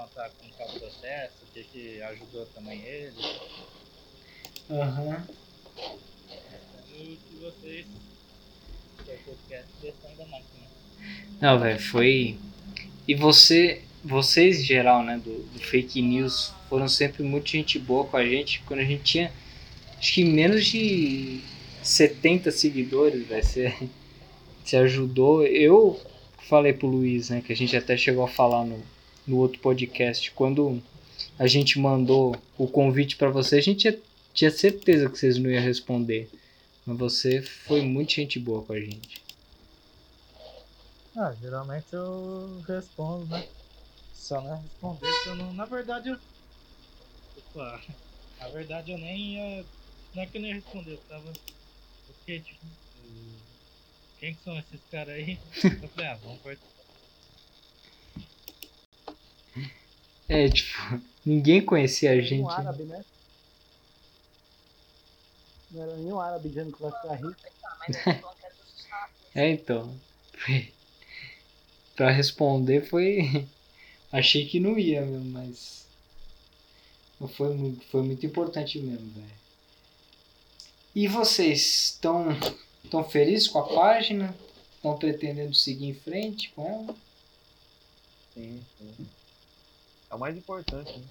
contar como tá o processo, o que, que ajudou também ele. Aham. E que vocês. Que é podcast da máquina. Não, velho, foi. E você, vocês em geral, né, do, do fake news, foram sempre muito gente boa com a gente. Quando a gente tinha, acho que menos de 70 seguidores, velho, você, você ajudou. Eu falei pro Luiz, né, que a gente até chegou a falar no, no outro podcast, quando a gente mandou o convite para você, a gente tinha, certeza que vocês não iam responder. Mas você foi muito gente boa com a gente. Ah, geralmente eu respondo, né? Só não é responder se eu não. Na verdade eu. Opa, na verdade eu nem ia. Não é que eu nem ia responder, eu tava. Porque, tipo. o- Quem que são esses caras aí? Eu falei, ah, vamos participar. É, tipo, ninguém conhecia a Era gente. Um árabe, né? Não era nenhum árabe dizendo que vai ficar rico. É, então. Pra responder foi. Achei que não ia mesmo, mas. mas Foi muito, foi muito importante mesmo, velho. E vocês estão estão felizes com a página? Estão pretendendo seguir em frente com ela? Sim, sim. É o mais importante, né?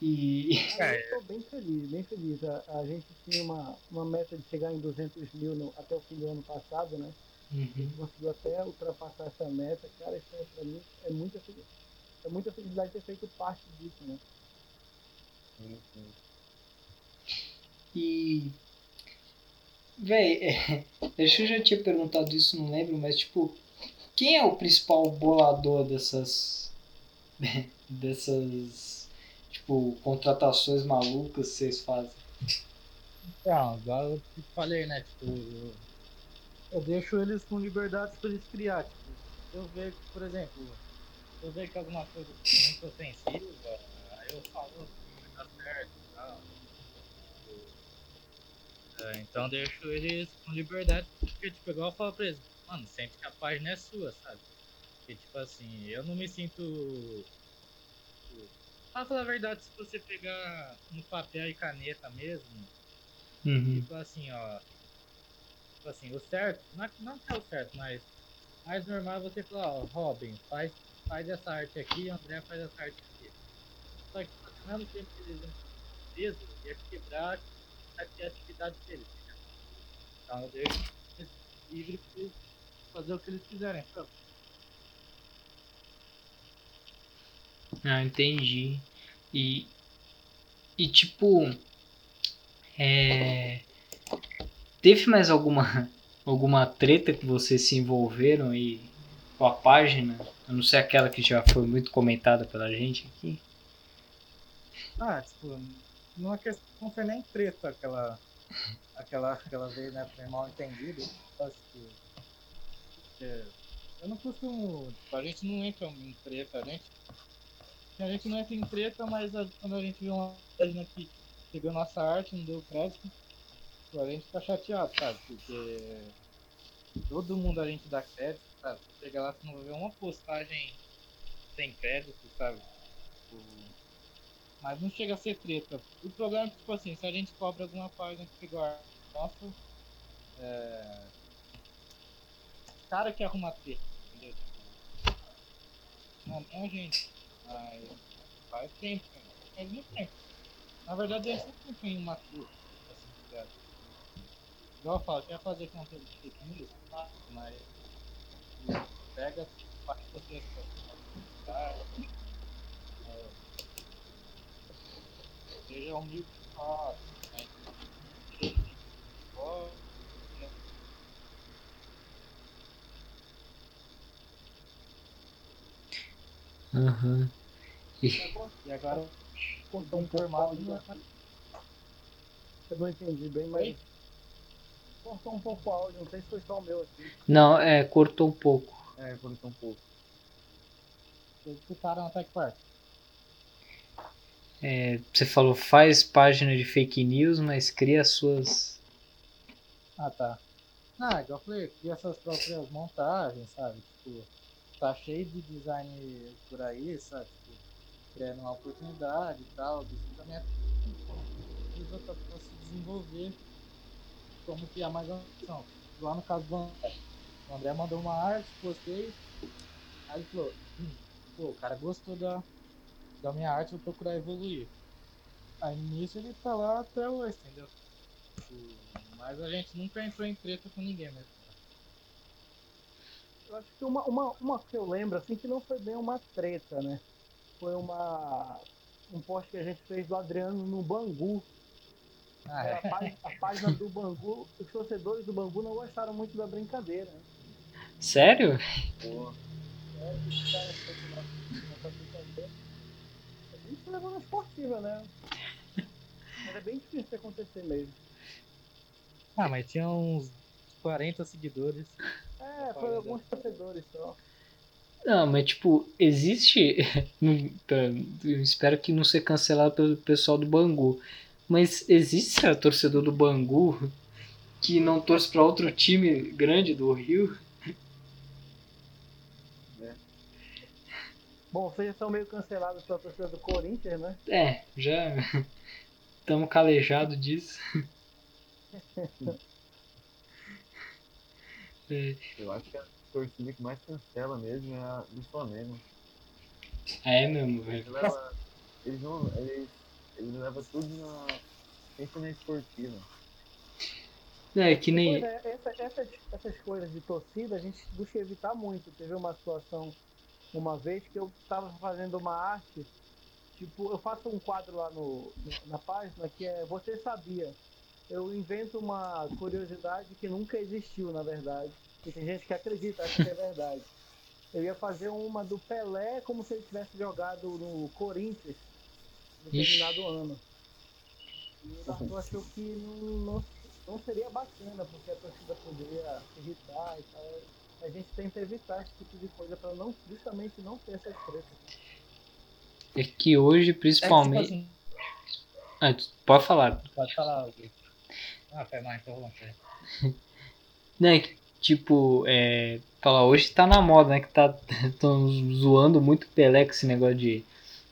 E. Ah, eu tô bem feliz, bem feliz. A, a gente tinha uma, uma meta de chegar em 200 mil no- até o fim do ano passado, né? A Uhum. gente conseguiu até ultrapassar essa meta. Cara, isso é, pra mim é muita, é muita felicidade ter feito parte disso, né? Sim, sim. E. Véi, é, acho que eu já tinha perguntado isso, não lembro, mas tipo, quem é o principal bolador dessas. dessas. Tipo, contratações malucas que vocês fazem? Então, igual eu te falei, né? Tipo, eu, eu deixo eles com liberdade pra eles criar. Tipo, eu que, por exemplo, eu ver que alguma coisa muito ofensiva, aí eu falo que tá certo e tal. Tipo, é, então eu deixo eles com liberdade, porque, tipo, igual eu falo pra eles, mano, sempre que a página é sua, sabe? Porque, tipo assim, eu não me sinto. tipo, Pra falar a verdade, se você pegar no papel e caneta mesmo, Uhum. Tipo assim, ó. Tipo assim, o certo, não, é- não que é o certo, mas mais normal é você falar, ó, Robin, faz, faz essa arte aqui, André faz essa arte aqui. Só que ao mesmo tempo que eles preso, ia quebrar a criatividade deles. Então eu deixo pra eles fazer o que eles quiserem. Pronto. Ah, entendi. E. E tipo. É. Teve mais alguma. alguma treta que vocês se envolveram aí com a página? A não ser aquela que já foi muito comentada pela gente aqui. Ah, tipo, não é questão, não foi nem treta aquela, aquela, aquela vez, né? Foi mal entendido. Acho que, que eu não costumo, tipo, a gente não entra em treta, a gente, a gente não entra em treta, mas a- quando a gente vê uma página que pegou nossa arte, não deu crédito, tipo, a gente fica chateado, sabe? Porque todo mundo a gente dá crédito, sabe? Você chega lá, você não ver uma postagem sem crédito, sabe? Tipo, mas não chega a ser treta. O problema é que, tipo assim, se a gente cobra alguma página que pegou a nossa, é... cara que arruma treta, entendeu? Tipo, não, não a gente. Mas faz tempo, cara. faz muito tempo. Na verdade, eu sempre fui imaturo, assim, ligado? Igual eu falo, quer fazer conteúdo de fake news? Fácil, mas pega, faz você cara, é, seja humilde forte, né? Aham. E agora um pouco informado áudio não é aqui. Eu não entendi bem, mas. Cortou um pouco o áudio, não sei se foi só o meu aqui. Não, é, cortou um pouco. É, cortou um pouco. Vocês escutaram até que parte? É, você falou faz página de fake news, mas cria suas. Ah, tá. Ah, igual eu falei, cria suas próprias montagens, sabe? Tipo, tá cheio de design por aí, sabe? Tipo, criando uma oportunidade e tal. Isso também é usa pra, pra se desenvolver como criar mais ação. Lá no caso do André. O André mandou uma arte, postei. Aí ele falou, hum, pô, o cara gostou da, da minha arte, vou procurar evoluir. Aí nisso ele tá lá até hoje, entendeu? Tipo, Mas a gente nunca entrou em treta com ninguém, né? Eu acho que uma, uma, uma que eu lembro, assim, que não foi bem uma treta, né? Foi uma. Um post que a gente fez do Adriano no Bangu. Ah, A, é. pá- a página do Bangu, os torcedores do Bangu não gostaram muito da brincadeira. Né? Sério? Pô, É, os caras. A gente levou na esportiva, né? Mas é bem difícil de acontecer mesmo. Ah, mas tinha uns 40 seguidores. É, foi alguns torcedores só. Não, mas tipo, existe. não- Eu espero que não seja cancelado pelo pessoal do Bangu. Mas existe a torcedor do Bangu que não torce pra outro time grande do Rio? Bom, vocês já são meio cancelados pela torcida do Corinthians, né? É, já estamos calejados disso. É, eu acho que a torcida que mais cancela mesmo é a do Flamengo. é mesmo, velho. Ele leva, eles não. Eles, eles levam tudo na. Sempre na esportiva. É que nem. é, essa- essas, essas coisas de torcida a gente busca evitar muito. Teve uma situação uma vez que eu estava fazendo uma arte, tipo, eu faço um quadro lá no- na página que é Você Sabia. Eu invento uma curiosidade que nunca existiu, na verdade. E tem gente que acredita, acha que é verdade. Eu ia fazer uma do Pelé como se ele tivesse jogado no Corinthians no determinado ano. E o Arthur achou que não, não, não seria bacana, porque a torcida poderia se irritar e tal. A gente tenta evitar esse tipo de coisa para não, justamente não ter essas tretas. É que hoje, É que, principalmente. tipo assim, Ah, pode falar. pode falar. Gui. Ah, foi mal, interromper. Né, que, tipo, é. Falar, hoje tá na moda, né? Que tá tão zoando muito o Pelé com esse negócio de.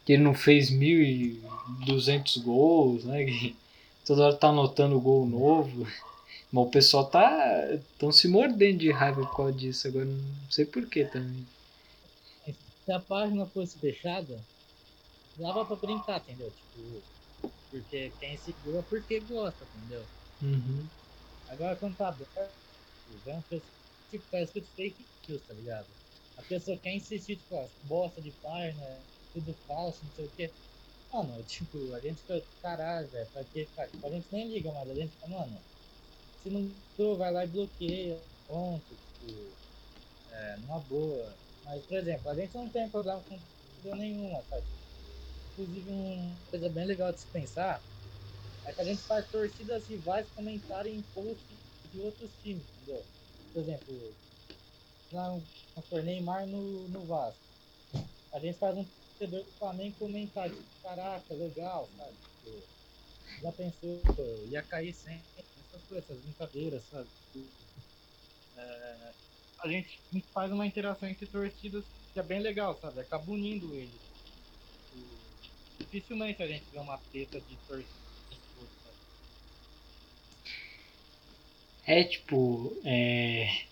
Que ele não fez 1.200 gols, né? Que toda hora tá anotando gol novo. Mas o pessoal tá. tão se mordendo de raiva por causa disso. Agora não sei porquê também. Se a página fosse fechada, dava pra brincar, entendeu? Tipo, porque quem segura porque gosta, entendeu? Uhum. Agora quando tá aberto, vem uma pessoa, tipo, tá escrito fake news, tá ligado? A pessoa quer insistir, tipo, ah, bosta de página, tudo falso, não sei o quê. Mano, tipo, a gente fica, caralho, velho, pra que, cara? A gente nem liga, mas a gente fica, mano, se não tu vai lá e bloqueia, ponto, tipo, é, numa boa. Mas, por exemplo, a gente não tem problema com nenhuma, sabe? Inclusive, uma coisa bem legal de se pensar é que a gente faz torcidas rivais comentarem em posts de outros times, entendeu? Por exemplo, lá um, um Neymar no, no Vasco. A gente faz um torcedor do Flamengo comentar, tipo, caraca, legal, sabe? Tipo, já pensou, ia cair sempre, essas coisas, essas brincadeiras, sabe? É, a gente faz uma interação entre torcidas que é bem legal, sabe? Acaba unindo eles. Dificilmente a gente vê uma treta de torcida. É tipo. É.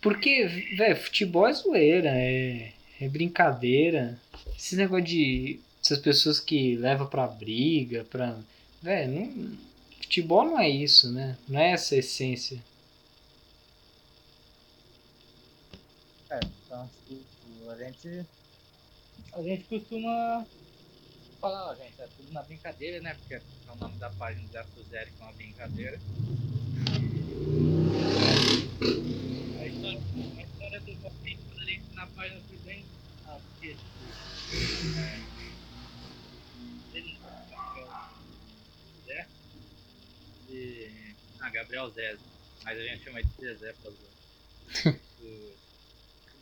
Porque, velho, futebol é zoeira, é, é brincadeira. Esse negócio de. Essas pessoas que levam pra briga, pra. Velho, não. Futebol não é isso, né? Não é essa a essência. É, então, tipo, a gente. A gente costuma falar, ó, gente, é tudo na brincadeira, né? Porque é o nome da página do Afro Zero, que é uma brincadeira. A história, a história do a gente na página foi bem. Ah, porque, Gabriel Zé. E. Ah, Gabriel Zé. Mas a gente chama ele de Zezé pra zoar. O-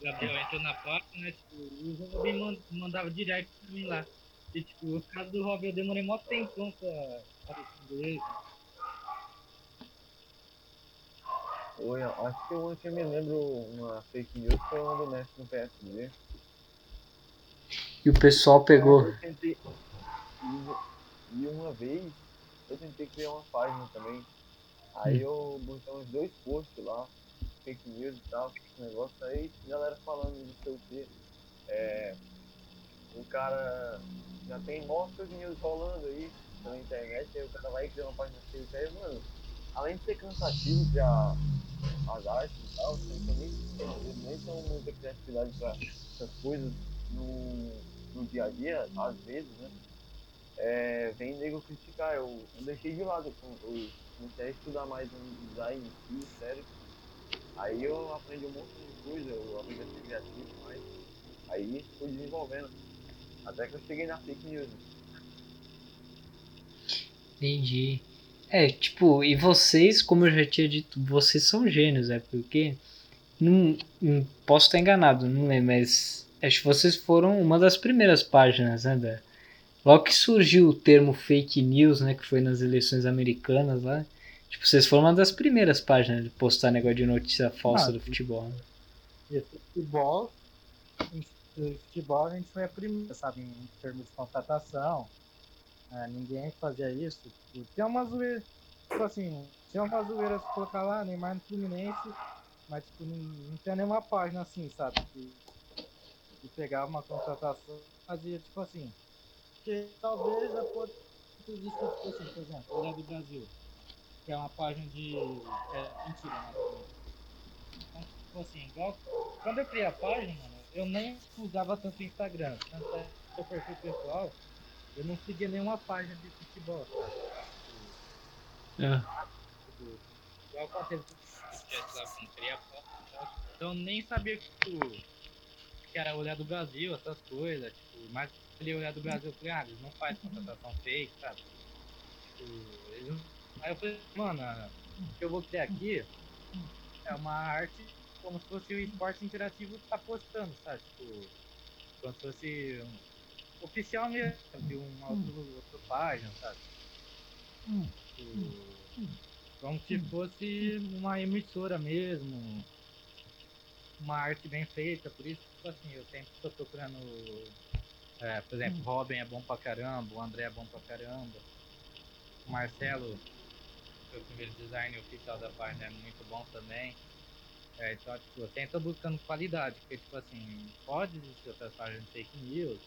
Gabriel entrou na página, né? Tipo, o Robin man- mandava direto pra mim lá. E tipo, o caso do Robin eu demorei mó tempão pra pra responder ele. Oi, acho que eu, que eu me lembro uma fake news foi uma do Messi no PSG. E o pessoal pegou. Eu tentei. E, uma vez eu tentei criar uma página também. Aí eu botei uns dois posts lá, fake news e tal, esse negócio aí, galera falando de sei o quê. É, o cara já tem mostras news rolando aí na internet, aí o cara vai criar uma página fake aí, mano, além de ser cansativo criar as artes e tal, não tem nem, nem tão muita criatividade pra essas coisas no, no dia a dia, às vezes, né? É, vem nego criticar, eu, eu deixei de lado, eu, eu comecei a estudar mais um design em si, sério. Aí eu aprendi um monte de coisa, eu aprendi a ser criativo mais. Aí fui desenvolvendo. Até que eu cheguei na fake news. Entendi. É, tipo, e vocês, como eu já tinha dito, vocês são gênios, é porque. Não, não posso estar enganado, não lembro, mas acho que vocês foram uma das primeiras páginas, né? Da, logo que surgiu o termo fake news, né? Que foi nas eleições americanas lá. Tipo, vocês foram uma das primeiras páginas de postar negócio de notícia falsa Ah, do futebol. Né? E futebol, futebol a gente foi a primeira, sabe, em termos de contratação. É, ninguém fazia isso. Tinha uma zoeira, tipo assim, tinha uma zoeira se colocar lá, Neymar no Fluminense, mas tipo, não, não tinha nenhuma página assim, sabe? De, de pegar uma contratação fazia tipo assim. Porque talvez a ponto disso, tipo assim, por exemplo, Olhar do Brasil, que é uma página de. É, mentira, né? Então, tipo assim, igual quando eu criei a página, eu nem usava tanto o Instagram. Tanto é que o perfil pessoal, eu não seguia nenhuma página de futebol, sabe? Ah, Tipo, igual quando teve podcast lá quando eu criei a página e tal, Então eu nem sabia que, tipo, que era olhar do Brasil, essas coisas. Tipo, mas ali olhar do Brasil, eu falei, ah, eles não fazem contratação fake, sabe? Tipo, eles não... Aí eu falei, mano, o que eu vou criar aqui é uma arte como se fosse o esporte interativo tá postando, sabe? Tipo, como se fosse um oficial mesmo, de uma outra, outra página, sabe? Tipo, como se fosse uma emissora mesmo, uma arte bem feita, por isso, tipo assim, eu sempre tô procurando, é, por exemplo, Robin é bom pra caramba, o André é bom pra caramba, o Marcelo, que foi o primeiro design oficial da página, é muito bom também. É, então, tipo, eu sempre tô buscando qualidade, porque, tipo assim, pode existir outras páginas de fake news,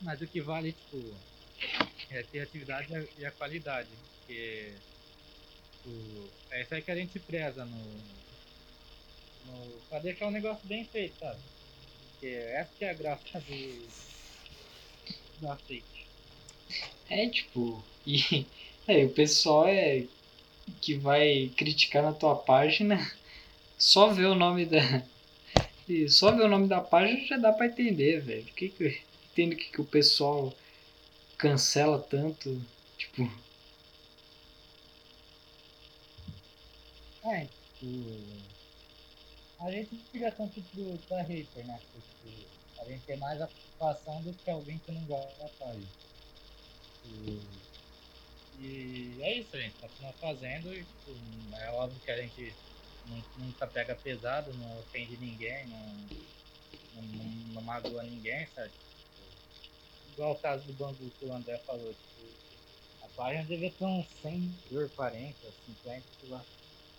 mas o que vale, tipo, é a criatividade e a- qualidade, porque tipo, é isso aí que a gente preza no, no pra deixar um negócio bem feito, sabe? Porque essa que é a graça do da fake. É, tipo, e é, o pessoal é que vai criticar na tua página, só ver o nome da e só ver o nome da página já dá pra entender, velho. Por que que entendo que, que o pessoal cancela tanto, tipo, É, tipo, a gente liga tanto pro, pra hater, né? Porque a gente tem mais a preocupação do que alguém que não gosta da página. E, é isso, a gente continua fazendo e tipo, é óbvio que a gente nu- nunca pega pesado, não ofende ninguém, não, não, não magoa ninguém, sabe? Igual o caso do Bangu que o André falou, tipo, a página devia ter uns 100, 40, 50, sei lá.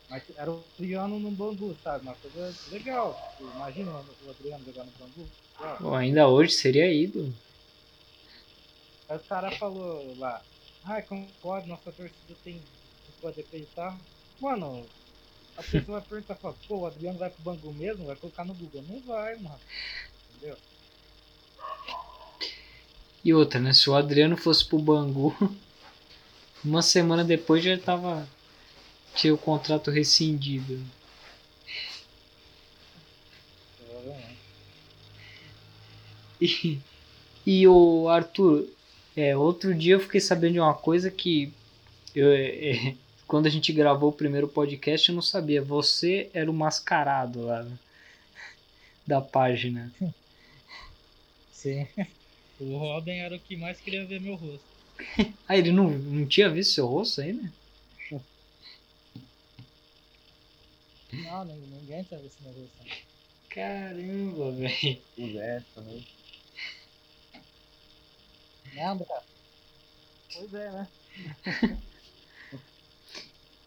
Mas era o Adriano no Bangu, sabe? Uma coisa legal. Tipo, imagina o Adriano jogar no Bangu. Pô, ainda hoje seria ídolo. Aí o cara falou lá, ai, como pode, nossa torcida tem pode acreditar. Mano, a pessoa vai perguntar, pô, o Adriano vai pro Bangu mesmo? Vai colocar no Google? Não vai, mano. Entendeu? E outra, né? Se o Adriano fosse pro Bangu, uma semana depois já tava. Tinha o contrato rescindido. Provavelmente. E, e o Arthur, é, outro dia eu fiquei sabendo de uma coisa que eu, é, quando a gente gravou o primeiro podcast eu não sabia. Você era o mascarado lá né, da página. Sim. O Robin era o que mais queria ver meu rosto. Ah, ele não, não tinha visto seu rosto ainda? Não, ninguém teve esse negócio. não. Caramba, velho. Também. Né, André? Pois é, né?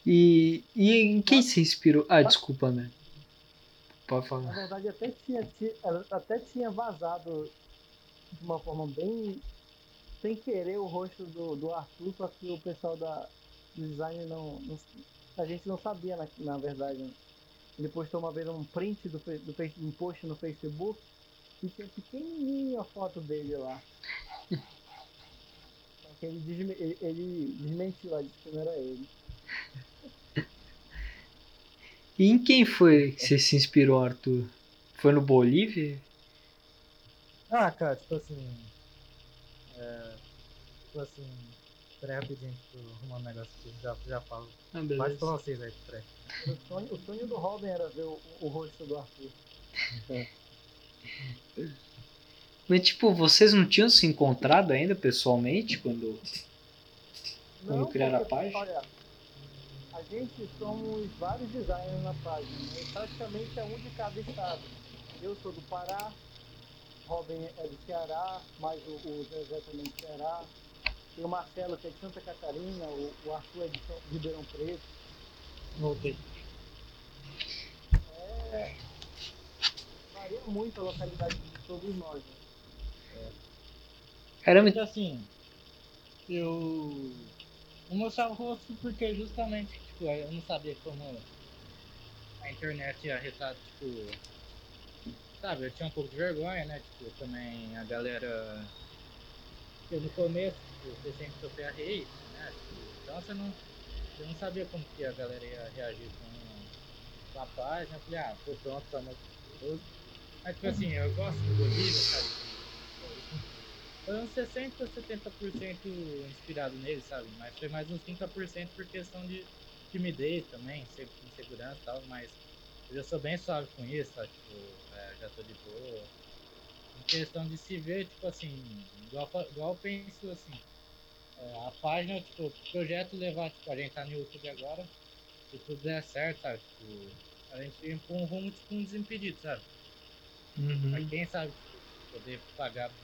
E, e em quem se inspirou? Ah, desculpa, né? Pode Na falar. verdade até tinha, até tinha vazado de uma forma bem sem querer o rosto do, do Arthur, só que o pessoal da, do design não, não- A gente não sabia na, na verdade. Ele postou uma vez um print do, do um post no Facebook e tinha pequenininho a foto dele lá. Ele, desme- ele, ele desmentiu lá, disse que não era ele. E em quem foi que você se inspirou, Arthur? Foi no Bolívia? Ah, cara, tipo assim. É. Tipo assim. Peraí rapidinho, que eu arrumar um negócio aqui, já, já falo. Ah, beleza. pra vocês aí, peraí. O sonho, o sonho do Robin era ver o, o rosto do Arthur. Mas, tipo, vocês não tinham se encontrado ainda pessoalmente quando. Quando criaram a página? Olha, a gente somos vários designers na página, né? praticamente é um de cada estado. Eu sou do Pará, Robin é do Ceará, mas o, o Zezé também é do Ceará. Tem o Marcelo que é de Santa Catarina, o, o Arthur é de São- Ribeirão Preto. Voltei. É, varia muito a localidade de todos nós. Né? Caramba, Porque assim, eu não mostrava o rosto porque justamente, tipo, eu não sabia como a internet ia retar, tipo, sabe, eu tinha um pouco de vergonha, né, tipo, também a galera, eu no começo, tipo, você sempre sofria hate, né, então você não, eu não sabia como que a galera ia reagir com, a página, eu falei, ah, tô pronto pra meu mas tipo assim, eu gosto do Bolívia, sabe, foi uns 60, 70% inspirado nele, sabe? Mas foi mais uns 30% por questão de timidez também, se- insegurança e tal, mas eu sou bem suave com isso, sabe? Tipo, é, já tô de boa. Em questão de se ver, tipo assim, igual, igual eu penso assim, é, a página, tipo, o projeto levar, tipo, a gente tá no YouTube agora, se tudo der certo, sabe? Tipo, a gente ir pra um rumo, tipo, um desimpedido, sabe? Uhum. quem sabe tipo, poder pagar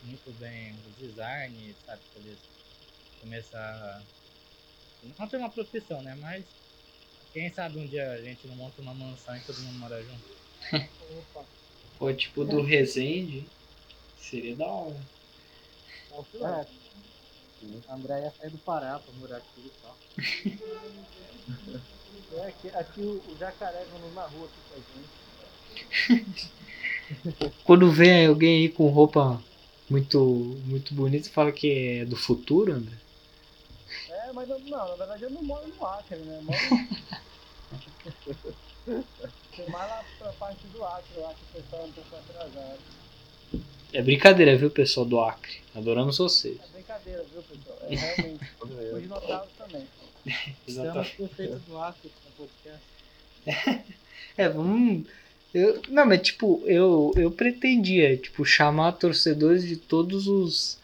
muito bem os designs, sabe? Poder começar. Não ter uma profissão, né? Mas quem sabe um dia a gente não monta uma mansão e todo mundo mora junto. Opa, Pô, tipo do Resende. Seria da hora. É. A André ia sair do Pará pra morar aqui e tal. É, aqui, aqui o, o jacaré vando na rua aqui com a gente. Quando vem alguém aí com roupa muito, muito bonita, você fala que é do futuro, André? É, mas eu- não, na verdade eu não moro no Acre, né? Eu moro. Tem mais lá pra parte do Acre, lá que o pessoal é um pouco atrasado. É brincadeira, viu, pessoal do Acre? Adoramos vocês. É brincadeira, viu, pessoal? É realmente. Os eu. dinossauros também. Estamos prefeito do Acre no podcast. É, vamos. Eu, não, mas tipo, eu, eu pretendia, tipo, chamar torcedores de todos os,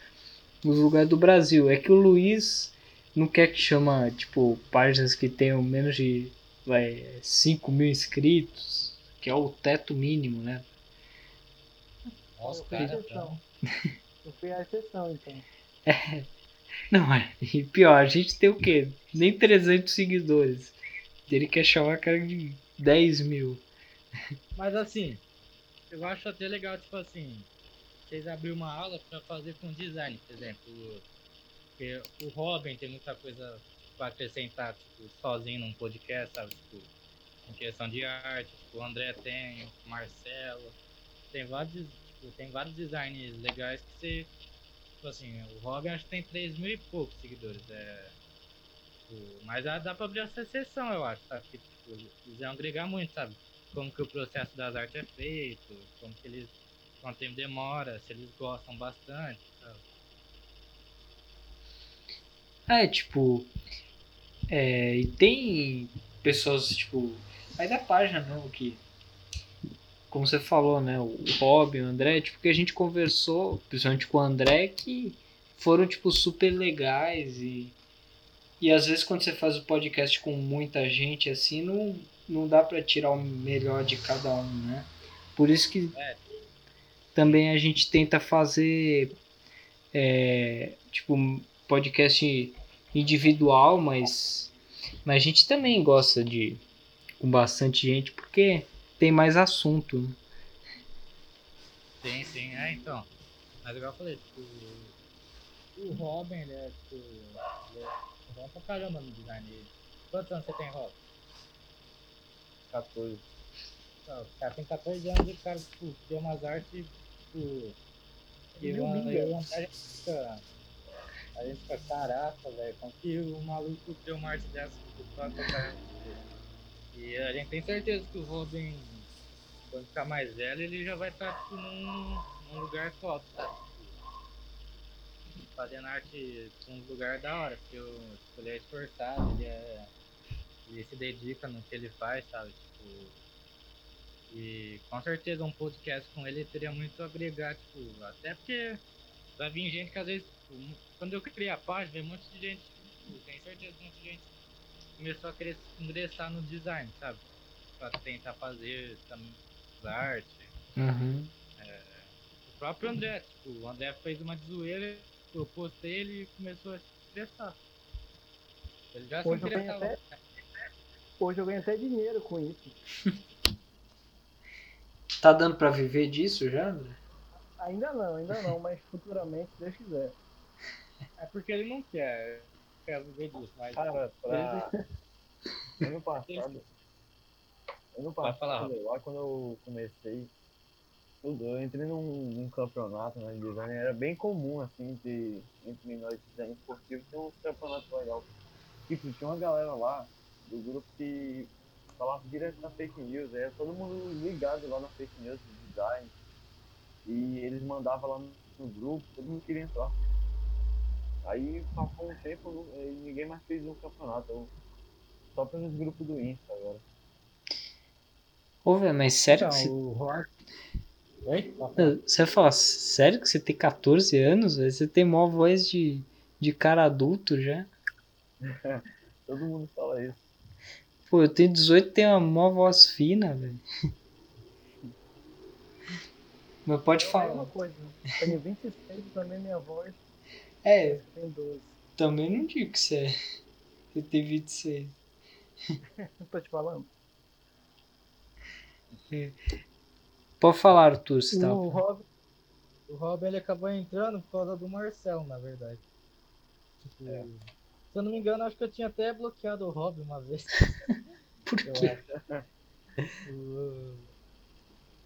os lugares do Brasil. É que o Luiz não quer que chama, tipo, páginas que tenham menos de vai, 5 mil inscritos, que é o teto mínimo, né? Nossa, eu fui cara. Eu fui a exceção, então. Não, é. E pior, a gente tem o quê? Nem 300 seguidores. Ele quer chamar a cara de 10 mil. Mas assim, eu acho até legal, tipo assim, vocês abrir uma aula pra fazer com design, por exemplo. Porque o Robin tem muita coisa pra acrescentar, tipo, sozinho num podcast, sabe? Tipo, em questão de arte, tipo, o André tem, o Marcelo. Tem vários, tipo, tem vários designs legais que você. Tipo assim, o Robin acho que tem 3 mil e poucos seguidores. É, tipo, mas dá, pra abrir essa sessão, eu acho, sabe? Que, tipo, eles agregar muito, sabe? como que o processo das artes é feito, como que eles, quanto tempo demora, se eles gostam bastante, sabe? É, tipo. É, e tem pessoas, tipo. Aí da página não, que. Como você falou, né? O Rob, o André, tipo, que a gente conversou, principalmente com o André, que foram, tipo, super legais e. E às vezes quando você faz o podcast com muita gente assim, não, não dá pra tirar o melhor de cada um, né? Por isso que É. também a gente tenta fazer é, tipo podcast individual, mas, mas a gente também gosta de com bastante gente porque tem mais assunto. né? Sim, sim, é então. Mas igual eu falei, tipo, o Robin, ele é tipo. Ele é bom pra caramba no design dele. Quantos anos você tem, Robin? 14. Não, o cara tem 14 anos e o cara, tipo, deu umas artes, tipo. que eu, eu, gente fica. A gente fica, caraca, velho, como que o maluco deu uma arte dessa pra tocar? E a gente tem certeza que o Robin, quando ficar mais velho, ele já vai estar tipo, num, num lugar top, sabe? Fazendo arte num lugar da hora, porque tipo, ele é esforçado, ele é. Ele se dedica no que ele faz, sabe? Tipo. E com certeza um podcast com ele teria muito a agregar, tipo, até porque vai vir gente que às vezes, tipo, quando eu criei a página, um monte de gente, tenho certeza que um monte de gente começou a querer ingressar no design, sabe? Pra tentar fazer também arte. Uhum. O próprio André, tipo, o André fez uma de zoeira, eu postei ele e começou a se interessar. Ele já se Hoje eu ganho interessava. até- Hoje eu ganho até dinheiro com isso. Tá dando pra viver disso já? André? Ainda não, ainda não, mas futuramente, se Deus quiser. É porque ele não quer, quer viver disso, mas Cara, pra. Ano passado. Ano passado, lá quando eu comecei, eu entrei num, num campeonato né, de design, era bem comum, assim, de, entre nós design esportivo, ter uns campeonatos legais. Tipo, tinha uma galera lá do grupo que falava direto na fake news, era todo mundo ligado lá na fake news de design. E eles mandavam lá no, no grupo, todo mundo queria entrar. Aí passou um tempo nu- e ninguém mais fez um campeonato. eu- Só pelos grupos do Insta agora. Ô, velho, mas sério Então, que você. o Rock. Oi? Você vai falar, sério que você tem 14 anos? Você tem maior voz de, de cara adulto já? Todo mundo fala isso. Pô, eu tenho 18 e tenho uma maior voz fina, velho. Mas pode É a falar. mesma coisa. Tenho 26 também, minha voz É, tem 12. também não digo que você é. Você tem 26. Não tô te falando? Pode falar, Arthur, você tá. O Rob, o Rob ele acabou entrando por causa do Marcelo, na verdade. Tipo, É. se eu não me engano, acho que eu tinha até bloqueado o Rob uma vez. Por Eu quê? acho.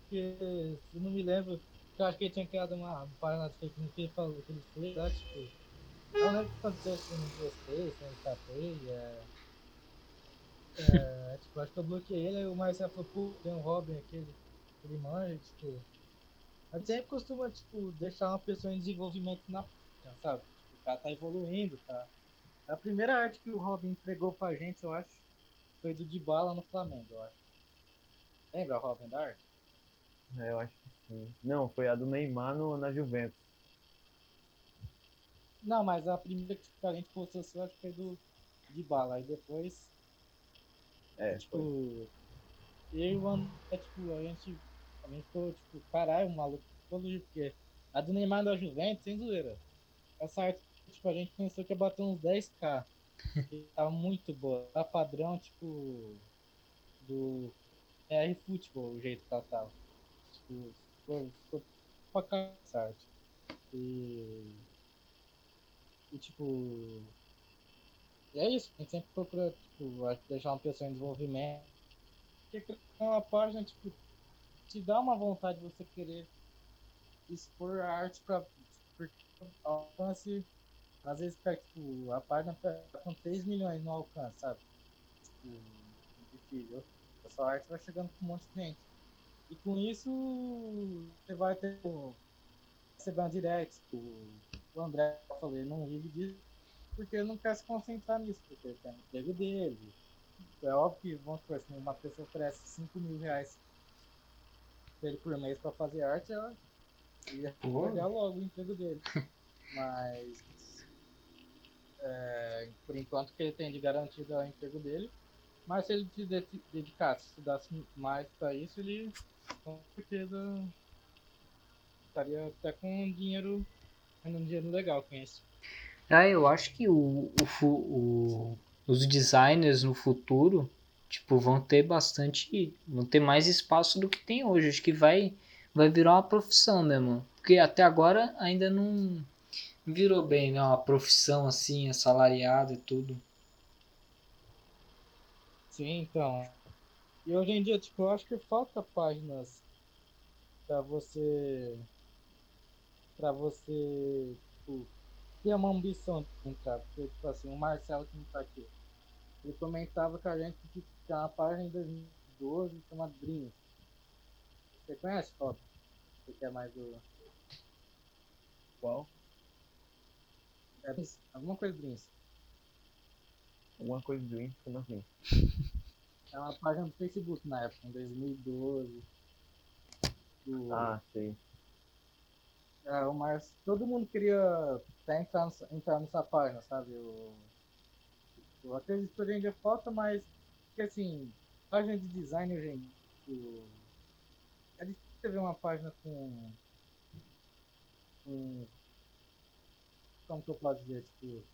Porque, se eu não me lembro, eu acho que ele tinha criado uma de fake news que ele falou que ele fez tipo. Eu não lembro o que aconteceu, se não gostei, se não tapei, é. É, tipo, acho que eu bloqueei ele, o Marcelo falou, pô, tem um Robin aqui, ele, manja, tipo. A sempre costuma, tipo, deixar uma pessoa em desenvolvimento na página, sabe? Tipo, o cara tá evoluindo, tá? A primeira arte que o Robin entregou pra gente, eu acho, foi do Dybala no Flamengo, eu acho. Lembra Robin da arte? É, eu acho que sim. Não, foi a do Neymar no, na Juventus. Não, mas a primeira que a gente postou acho que foi do Dybala, aí depois É, tipo, foi. eu e o André, tipo, a gente, a gente ficou, tipo, caralho, o maluco evoluiu, porque a do Neymar da Juventus, sem zoeira. Essa arte, tipo, a gente pensou que ia bater uns 10k. e tava muito boa. Tá padrão, tipo, do R Futebol, o jeito que ela tava. Tipo, ficou, ficou pra arte. E. E tipo. E é isso, a gente sempre procura, tipo, que deixar uma pessoa em desenvolvimento. Porque criar uma página, tipo, te dá uma vontade de você querer expor a arte pra. Porque alcance. Às vezes pega, tipo, a página tá com 3 milhões no alcance, sabe? Tipo, difícil. A sua arte vai chegando com um monte de gente. E com isso você vai ter o- uma direct, tipo, o André eu falei, não vive disso, porque ele não quer se concentrar nisso, porque ele tem o emprego dele. É óbvio que, vamos supor, se uma pessoa oferece 5 mil reais pra ele por mês pra fazer arte, ela ia largar logo o emprego dele. Mas é, por enquanto que ele tem de garantido é o emprego dele, Mas se ele se de- dedicasse, estudasse mais pra isso, ele com certeza estaria até com dinheiro, um dinheiro legal com isso. Ah, eu acho que o, o, o- os designers no futuro, tipo, vão ter bastante, vão ter mais espaço do que tem hoje. Acho que vai, vai virar uma profissão mesmo. Porque até agora ainda não virou bem, né? Uma profissão assim, assalariada e tudo. Sim, então. E hoje em dia, tipo, eu acho que falta páginas pra você. pra você, tipo, ter uma ambição de entrar. Porque, tipo assim, o Marcelo que não tá aqui, ele comentava com a gente que tem uma página em 2012 chamada Dreams. Você conhece, Foto? Você quer mais do. Qual? É, alguma coisa Dreams. Alguma coisa Insta, como assim? É uma página do Facebook na época, em 2012. Do, Ah, sei. É, o Márcio, todo mundo queria até entrar, nessa- entrar nessa página, sabe? Eu, eu acredito que dia falta, mas porque assim, página de design hoje em dia, tipo, é difícil você ver uma página com, com como que eu posso dizer, tipo,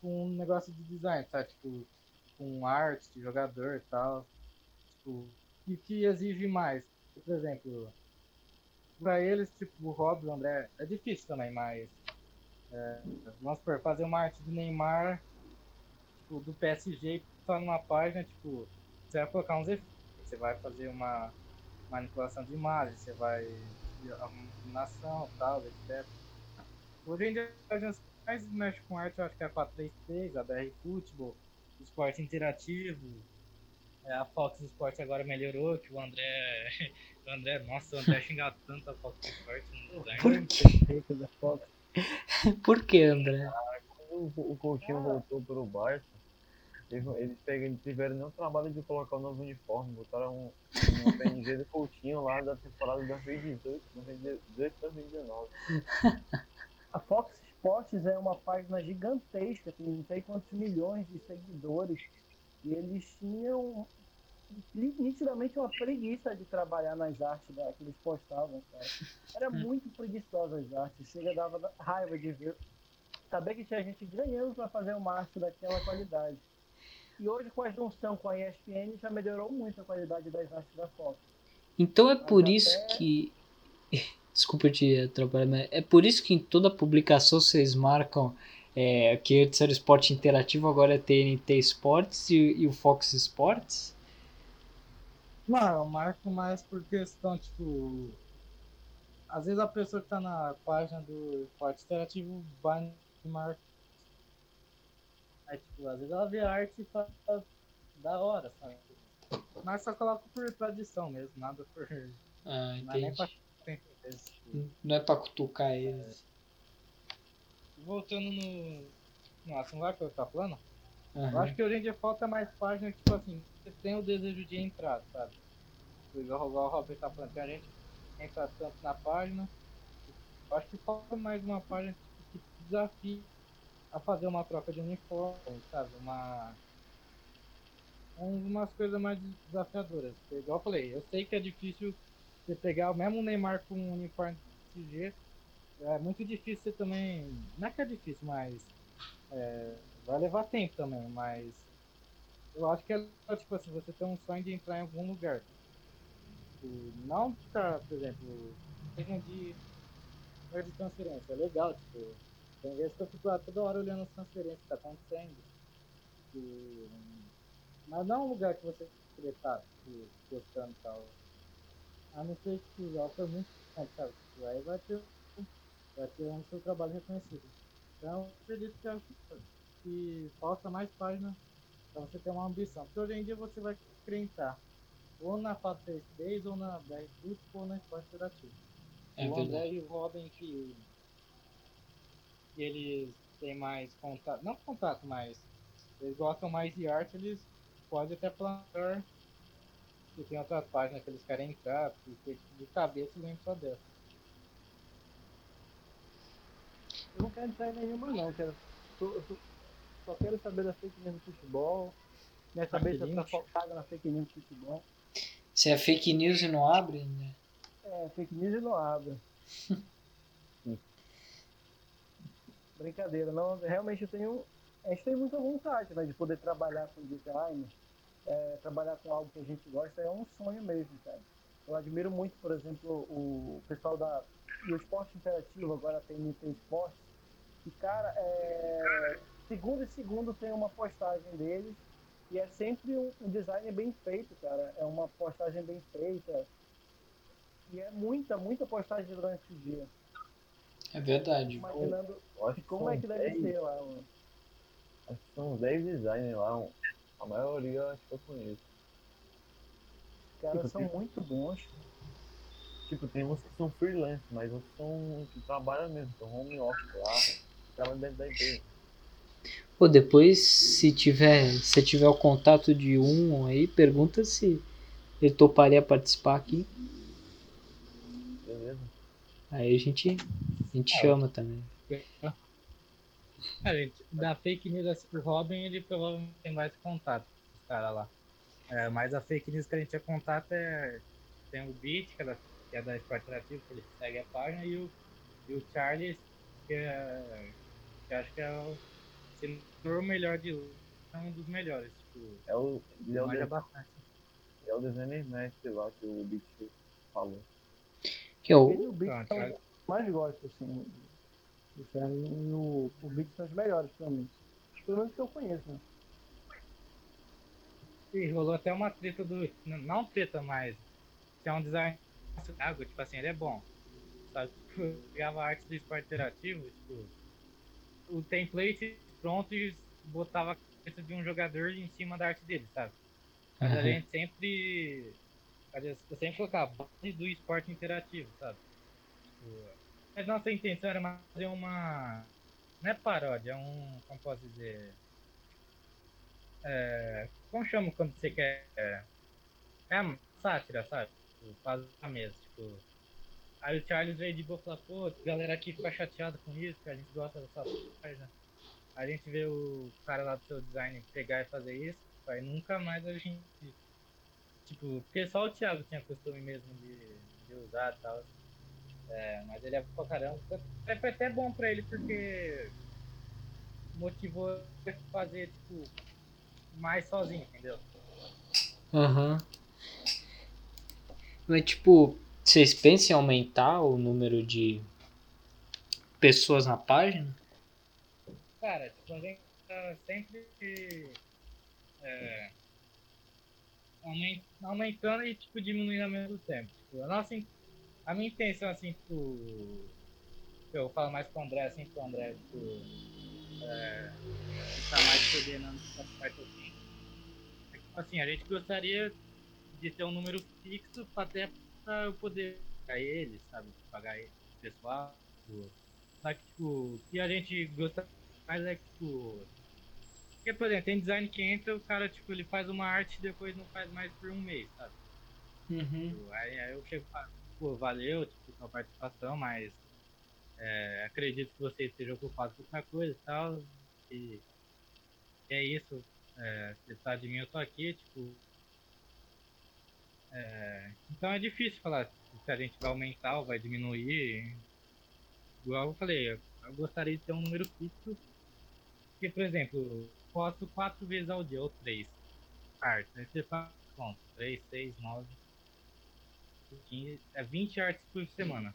com um negócio de design, sabe? Tipo, com arte de jogador e tal, tipo, e que exige mais. Por exemplo, pra eles, tipo, o Rob, o André, é difícil também, mas. é, vamos supor, fazer uma arte do Neymar, tipo, do PSG, só numa página, tipo, você vai colocar uns efeitos, você vai fazer uma manipulação de imagem, você vai. a iluminação tal, etc. Hoje em dia, páginas que mais mexem com arte, eu acho que é a 433, a BR Futebol, Esporte Interativo. É, a Fox Sport agora melhorou, que o André. O André, nossa, o André xingava tanto a Fox Sport no design. Por quê? Perfeito da foto. Por que, André? Quando o, o Coutinho voltou pro Barça, eles pegaram, tiveram nem o trabalho de colocar o novo uniforme, botaram um, um PNG do Coutinho lá da temporada 2018, 2018 2019. A Fox Sports é uma página gigantesca, tem não sei quantos milhões de seguidores. E eles tinham ni- nitidamente uma preguiça de trabalhar nas artes da, que eles postavam, cara. Era muito preguiçosa as artes, chega dava da- raiva de ver. Saber que tinha gente ganhando para fazer uma arte daquela qualidade. E hoje com a junção com a ESPN já melhorou muito a qualidade das artes da Fox. Então é por Mas isso até- que. Desculpa te atrapalhar, mas é por isso que em toda publicação vocês marcam é, que antes era esporte interativo, agora é TNT Sports e, e o Fox Sports? Não, eu marco mais por questão, tipo. Às vezes a pessoa que tá na página do esporte interativo vai e marca. Aí, tipo, às vezes ela vê a arte e tá da hora, sabe? Mas só coloco por tradição mesmo, nada por. Ah, Não é nem pra. Não é pra cutucar eles. voltando no. No assunto lá que eu tava falando. Eu acho que hoje em dia falta mais página que, tipo assim, você tem o desejo de entrar, sabe? Igual o Robert tá falando, a gente entra tanto na página. Eu acho que falta mais uma página que, desafie a fazer uma troca de uniforme, sabe? Uma. um- Umas coisas mais desafiadoras. Igual eu falei, eu sei que é difícil você pegar o mesmo Neymar com um uniforme desse jeito. É muito difícil você também. Não é que é difícil, mas. é, vai levar tempo também, mas eu acho que é tipo assim, você tem um sonho de entrar em algum lugar. Não ficar, por exemplo, seja de, de transferência, é legal, tipo, tem vezes que eu fico lá toda hora olhando as transferências que tá acontecendo. Mas não é um lugar que você queria estar, tipo, gostando e tal. A não ser que foi muito tempo, sabe? Aí vai ter, vai ter um seu trabalho reconhecido. Então, eu acredito que, acho que falta mais página para você ter uma ambição. Porque hoje em dia você vai querer entrar ou na 433, ou na BR Foot, ou na Esporte Interativo. É o. André e o Robin que eles têm mais contato, não contato, mas eles gostam mais de arte, eles podem até plantar que tem outras páginas que eles querem entrar, porque de cabeça eu lembro só dessa. Eu não quero entrar em nenhuma não, quero. tô- só quero saber da fake news do futebol. Minha cabeça tá focada na fake news que bom. Se é fake news e não abre, né? É, fake news e não abre. Brincadeira, não, realmente eu tenho. A gente tem muita vontade né, de poder trabalhar com design, é, trabalhar com algo que a gente gosta, é um sonho mesmo, cara. Eu admiro muito, por exemplo, o pessoal da. E o esporte interativo, agora tem NT Esporte. E, cara, é, segundo e segundo tem uma postagem deles. E é sempre um, um design bem feito, cara. É uma postagem bem feita. E é muita, muita postagem durante o dia. É verdade. Imaginando como é que deve 10, ser lá, mano. Acho que são 10 designers lá. A maioria acho que eu conheço. Os caras tipo, são tem, muito bons. Tipo, tem uns que são freelance, mas outros são que trabalham mesmo, são home office lá, trabalham dentro da empresa. Pô, depois se tiver, se tiver o contato de um aí, pergunta se ele toparia participar aqui. Beleza. Aí a gente, a gente é, chama também. É, gente, da fake news assim, o Robin, ele provavelmente tem mais contato com os caras lá. É, mas a fake news que a gente tinha contato é. Tem o Beat, que é da, que é da que ele segue a página, e o, e o Charles, que, é, que acho que é o. Se for o melhor de é um dos melhores. Tipo, é o. Ele é o, de, bastante. é o designer mestre lá que o Beat falou. Que é o. o Beat é o mais gosto, assim. E o, o Beat são os melhores pra mim. Pelo menos que eu conheço, né? E rolou até uma treta do. Não treta, mas. É um design água, tipo assim, ele é bom. Sabe? Pegava arte do esporte interativo, tipo. O template pronto e botava a cabeça de um jogador em cima da arte dele, sabe? Mas uhum. a gente sempre. Eu sempre colocava base do esporte interativo, sabe? Tipo, mas nossa intenção era fazer uma. Não é paródia, é um. Como posso dizer? É, como chama quando você quer. É, é sátira, sabe? Tipo, faz a mesa, tipo. Aí o Charles veio de boa e falou, pô, a galera aqui fica chateada com isso, que a gente gosta dessa página. A gente vê o cara lá do seu design pegar e fazer isso, aí nunca mais a gente. Tipo, porque só o Thiago tinha costume mesmo de, de usar e tal. É, mas ele é pra caramba. Foi até bom pra ele porque motivou a fazer, tipo, mais sozinho, entendeu? Aham. Uhum. Mas tipo, vocês pensam em aumentar o número de pessoas na página? Cara, tipo, a gente tá sempre é, aumentando e tipo, diminuindo ao mesmo tempo. Tipo, a, nossa, a minha intenção, assim, tipo, eu falo mais com o André, assim, com o André, tipo, é, tá mais coordenando essa parte assim assim, a gente gostaria de ter um número fixo até para eu poder pagar eles, sabe? Pagar eles, pessoal. Só que, tipo, o que a gente gosta mais é que, tipo. Porque, por exemplo, tem design que entra, o cara, tipo, ele faz uma arte e depois não faz mais por um mês, sabe? Uhum. Aí, aí eu chego e falo, pô, valeu, tipo, sua participação, mas é, acredito que você esteja ocupado com outra coisa e tal. E é isso, é, você tá de mim, eu tô aqui, tipo. É, então é difícil falar se a gente vai aumentar ou vai diminuir. Igual eu falei, eu, gostaria de ter um número fixo. Porque, por exemplo, posto quatro vezes ao dia, ou três. Aí você fala, bom, 3, 6, 9, 15, é 20 artes por semana.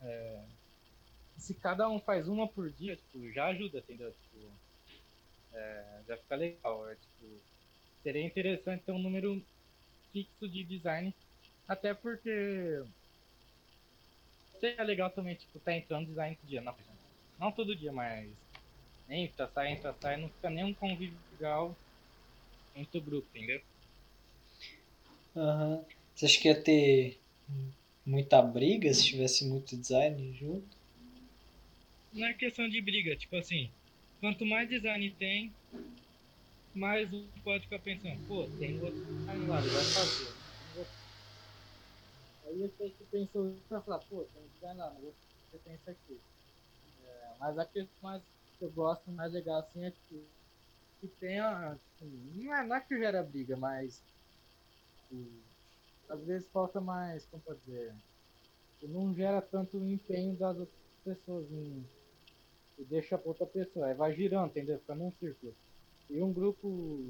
É, se cada um faz uma por dia, tipo, já ajuda, entendeu? Tipo, é, já fica legal. É, tipo, seria interessante ter um número fixo de design, até porque seria legal também, tipo, tá entrando design todo dia, não, não todo dia, mas entra, sai, entra, sai, não fica nem um convívio legal entre o grupo, entendeu? Aham. Uhum. Você acha que ia ter muita briga se tivesse muito design junto? Não é questão de briga, tipo assim, Quanto mais design tem, mais um pode ficar pensando, pô, tem outro design lá, vai fazer. Aí você que pensou pra falar, pô, tem um design lá, não vou fazer tem isso aqui. É, mas a que mais que eu gosto, mais legal assim é que que tenha. Assim, não, é, não é que gera briga, mas. tipo, às vezes falta mais, como dizer? Não gera tanto empenho das outras pessoas em. E deixa pra outra pessoa. Aí vai girando, entendeu? Fica num círculo. E um grupo.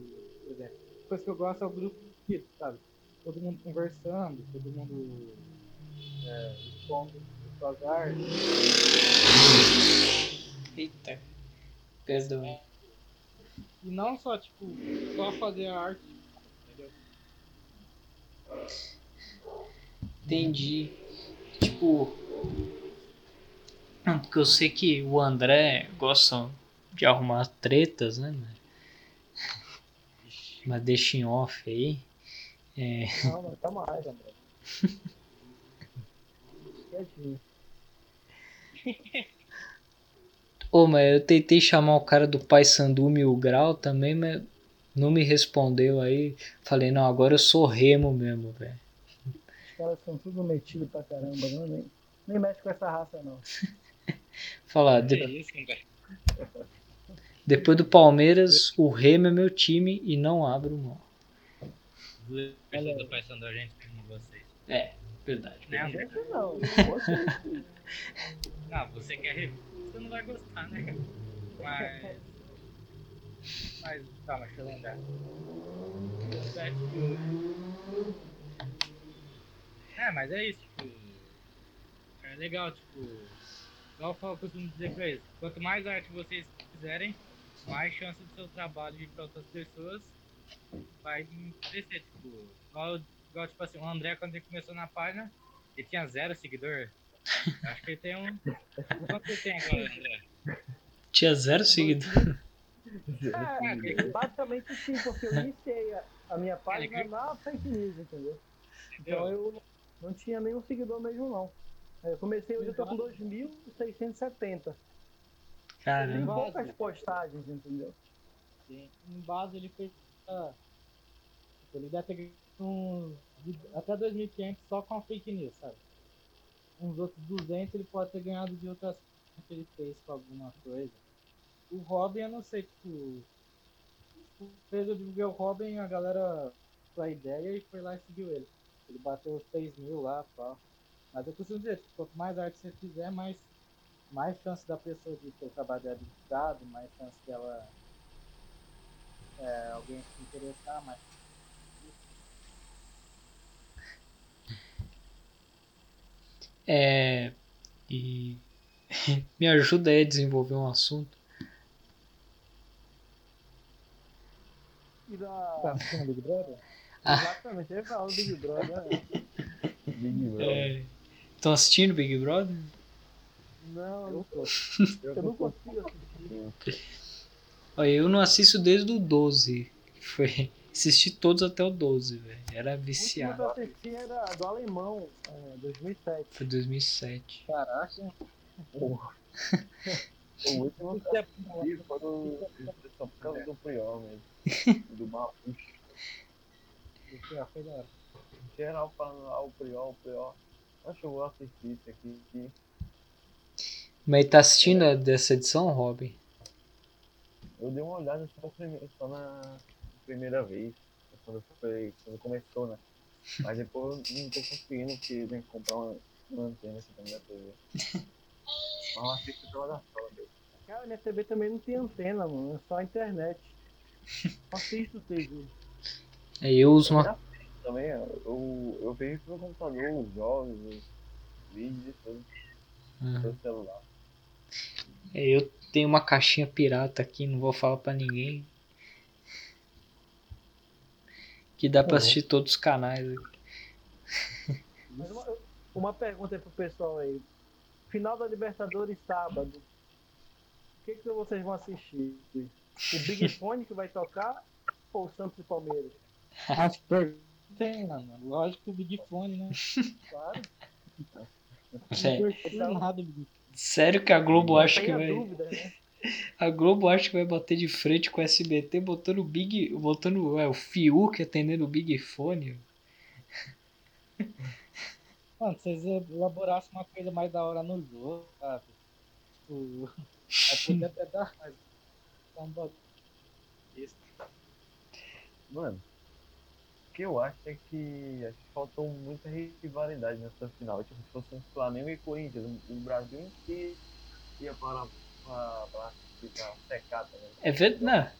A coisa que eu gosto é o grupo unido, sabe? Todo mundo conversando, todo mundo é, expondo suas artes. Eita. Perdão. E não só, tipo, só fazer a arte? Entendi. Tipo. Porque eu sei que o André gosta de arrumar tretas, né? né? Mas deixa em off aí. É, Não, mas tá mais, André. Quietinho. Ô, mas eu tentei chamar o cara do Pai Sandu Mil Grau também, mas não me respondeu aí. Falei, não, agora eu sou remo mesmo, velho. Os caras são tudo metidos pra caramba, não, nem, nem mexe com essa raça, não. Falar, É de- isso, André. depois do Palmeiras, o Remo é meu time e não abro mão. Duas pessoas do Pai Sandu, a gente como vocês. É, verdade. Não. Você- Não, você quer review, você não vai gostar, né, cara? Mas. Mas, calma, deixa eu lembrar. É, mas é isso, tipo. É legal, tipo. Igual eu costumo dizer pra eles: quanto mais arte vocês fizerem, mais chance do seu trabalho ir pra outras pessoas vai crescer, tipo. Igual, igual tipo assim, o André, quando ele começou na página, ele tinha zero seguidor. Acho que ele tem um. Quanto ele tem agora, André? Tinha zero seguidor. É, basicamente sim, porque eu iniciei a, a minha página na fake news, entendeu? Então eu não tinha nenhum seguidor mesmo, não. É, Eu comecei hoje, eu tô com 2.670. Tem Caramba. poucas postagens, entendeu? Sim. Em base ele fez. ah, Ele deve ter uns. Até 2.500 só com a fake news, sabe? Uns outros 200 ele pode ter ganhado de outras coisas que ele fez com alguma coisa. O Robin, eu não sei, tipo. Fez eu divulguei o Robin, a galera com a ideia e foi lá e seguiu ele. Ele bateu os 6 mil lá, pá. Mas eu costumo dizer, tipo, quanto mais arte você fizer, mais, mais chance da pessoa de ter o trabalho dela mais chance dela é, alguém se interessar, mas É. E. Me ajuda aí a desenvolver um assunto. E tá da. assistindo Big Brother? Exatamente, eu ia falar do Big Brother. né? Big Brother. Estão assistindo Big Brother? Não, Eu tô. eu não consigo assistir. Olha, eu não assisto desde o 12. que Foi. Assisti todos até o 12, velho. Era O último que viciado. eu assisti era do Alemão, é, 2007. Foi 2007. Caraca. O último que eu assisti foi do, só por causa do Prior mesmo. Do Mapuche. Isso foi da hora. Geral falando, ah, o Prior, o Prior. Acho que eu vou assistir isso aqui. aqui. Mas tá assistindo a dessa edição, Robin? Eu dei uma olhada só, só na primeira vez. Quando, foi, quando começou, né? Mas depois eu não tô conseguindo, porque tem que comprar uma, uma antena aqui pra minha TV. Mas eu assisto pela da sala mesmo. Cara, minha TV também não tem antena, mano. É só a internet. Assisto TV. É, eu uso uma. Também, eu, eu vejo pelo computador, os jogos, os vídeos e tudo. Uhum. Pelo celular. É, eu tenho uma caixinha pirata aqui, não vou falar pra ninguém. Que dá pra Uhum. assistir todos os canais. Mas uma, uma pergunta aí pro pessoal aí. Final da Libertadores sábado. O que, que vocês vão assistir? O Big Fone que vai tocar ou o Santos e Palmeiras? Acho que tem, mano. Lógico que o Big Fone, né? Claro. Sério, sério que a Globo Não acha que vai. dúvida, né? A Globo acha que vai bater de frente com o SBT botando o Big. botando é, o Fiuk atendendo o Big Fone. Mano, se vocês elaborassem uma coisa mais da hora no jogo, sabe? Tipo, aí podia até dar, mas. Um bagulho. Mano, o que eu acho é que acho que faltou muita rivalidade nessa final. Tipo, se fosse um Flamengo e Corinthians, o Brasil inteiro ia para ficar secar também. É verdade.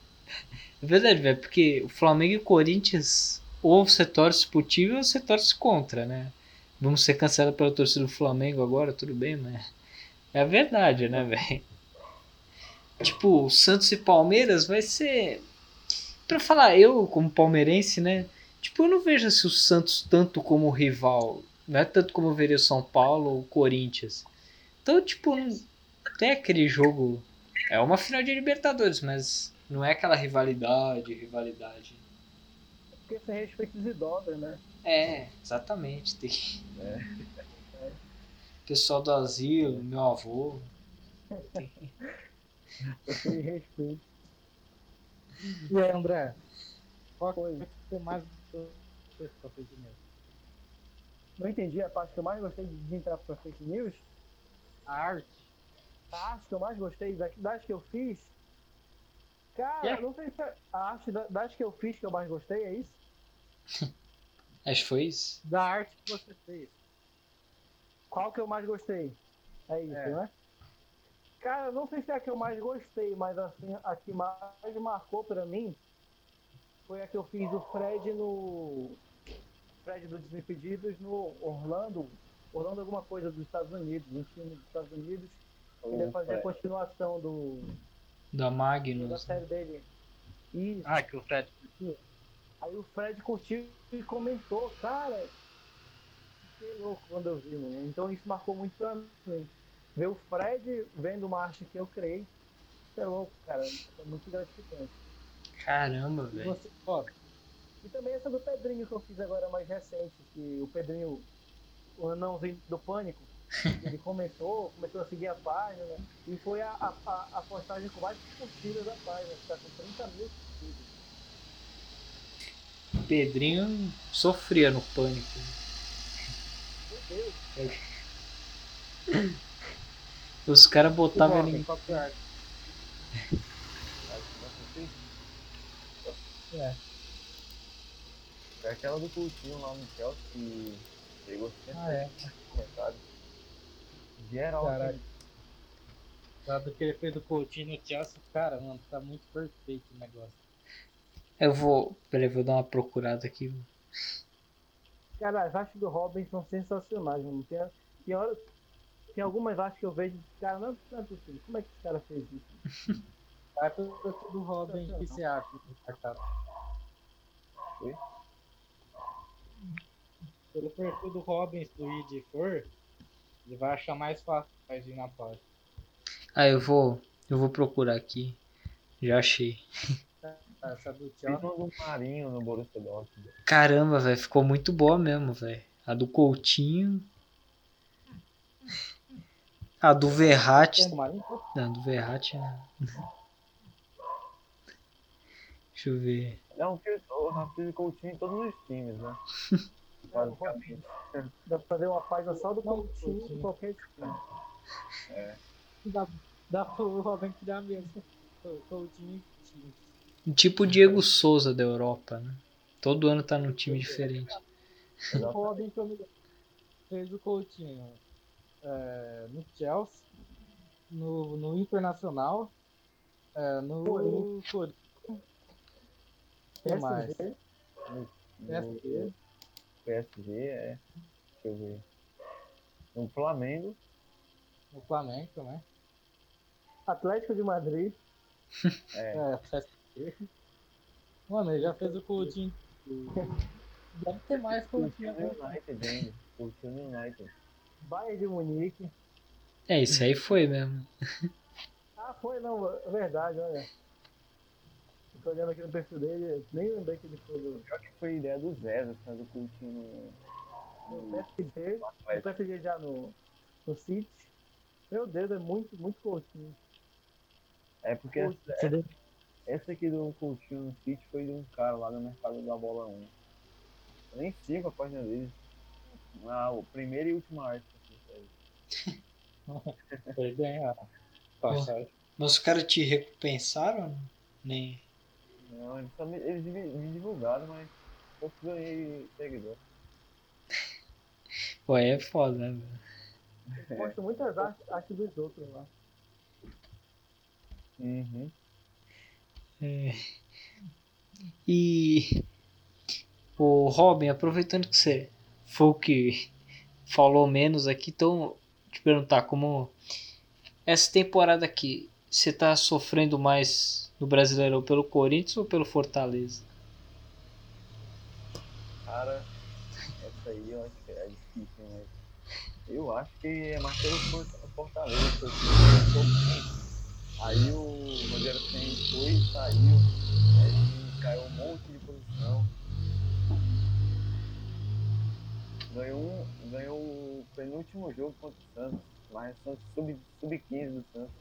É verdade, velho, porque o Flamengo e o Corinthians, ou você torce pro time ou você torce contra, né? Vamos ser cancelados pela torcida do Flamengo agora, tudo bem, mas. É a verdade, né, velho? Tipo, Santos e Palmeiras vai ser. Pra falar, eu como palmeirense, né? Tipo, eu não vejo assim, o Santos tanto como rival. Não é tanto como eu veria o São Paulo ou o Corinthians. Então, tipo, não tem aquele jogo. É uma final de Libertadores, mas não é aquela rivalidade, rivalidade. Porque sem respeito se dobra, né? É, exatamente. Tem... Pessoal do asilo, meu avô. Sem respeito. E aí, André? Qual Foi. foi que você mais gostou pra fake news? Não entendi a parte que eu mais gostei de entrar pra fake news. A arte? A arte que eu mais gostei das, das que eu fiz. Cara, Yeah. não sei se é a arte da- das que eu fiz que eu mais gostei, é isso? Acho que foi isso. Da arte que você fez. Qual que eu mais gostei? É isso, É. né? Cara, não sei se é a que eu mais gostei, mas assim, a que mais marcou pra mim foi a que eu fiz do Fred no. Fred dos Desimpedidos no Orlando. Orlando alguma coisa dos Estados Unidos, um time dos Estados Unidos. Ele ia fazer a continuação do, Da da Magnus. série dele. Isso. Ah, que o Fred? Aí o Fred curtiu e comentou, cara, fiquei louco quando eu vi, mano. Então isso marcou muito pra mim. Ver o Fred vendo uma arte que eu criei, isso é louco, cara. É muito gratificante. Caramba, velho. E também essa do Pedrinho que eu fiz agora mais recente, que o Pedrinho, o anãozinho do pânico, ele começou, começou a seguir a página, e foi a, a, a, postagem com mais curtidas da página, que tá com 30 mil curtidas. Pedrinho sofria no pânico. Meu Deus. Os caras botavam ele. é? É. É aquela do Coutinho lá no Chelsea que pegou 100 Ah, é. comentários. Geral, assim, Sabe que ele fez do Coutinho no Chelsea? Cara, mano, tá muito perfeito o negócio. Eu vou. Peraí, vou dar uma procurada aqui. Cara, as artes do Robin são sensacionais, mano. Tem, tem, hora, tem algumas artes que eu vejo, cara, não, não é possível. Como é que esse cara fez isso? Vai pro perfil do Robin que você acha do. Oi? Pelo perfil do Robin, se o ID for, ele vai achar mais fácil pra ir na página. Ah, eu vou. Eu vou procurar aqui. Já achei. Essa do do Marinho no Borussia Dortmund. Caramba, velho. Ficou muito boa mesmo, velho. A do Coutinho. A do Verratti. Marinho? Não, do Verratti. né? Deixa eu ver. Não, porque o Rafinha Coutinho em todos os times, né? Basicamente. Dá pra fazer uma página só do Coutinho em qualquer time. Dá, dá pro Robin criar mesmo. O Coutinho e time. Tipo o Diego Souza da Europa, né? Todo ano tá num time diferente. O Robin fez o Coutinho é, no Chelsea, no, no Internacional, é, no Corinthians. O que mais? PSG, No PSG. PSG, é. Deixa eu ver. No Flamengo, No Flamengo também. Atlético de Madrid. é. É, PSG. Mano, ele já fez o Coutinho. Deve ter mais Coutinho. Né? no United ainda. Coutinho no United. Bayern de Munique. É, isso aí foi mesmo. Ah, foi, não, é verdade, olha. Tô olhando aqui no perfil dele, nem lembrei que ele foi do, Pior que foi ideia do Zé, fazer o Coutinho no, do PSG, no. PSG já no, no City. Meu Deus, é muito, muito curtinho. É porque essa, essa aqui do Coutinho no City foi de um cara lá no mercado da bola 1. Eu nem sigo a página dele. Ah, o primeiro e última arte. eu fiz. Foi bem a passagem. Mas os caras te recompensaram? Nem. Não, eles, só me, eles me, divulgaram, mas pouco ganhei seguidor. Pô, é foda, né? Eu Posto muitas artes, artes dos outros lá. Uhum. É. E o Robin, aproveitando que você foi o que falou menos aqui, então te perguntar como essa temporada aqui, você tá sofrendo mais no Brasileirão pelo Corinthians ou pelo Fortaleza? Cara, essa aí eu acho que é difícil, mas eu acho que é mais pelo For- Fortaleza, bem. Aí o Rogério Senna foi saiu, aí caiu um monte de posição. Ganhou, um, ganhou o penúltimo jogo contra o Santos, mas o Santos sub- sub-15 do Santos.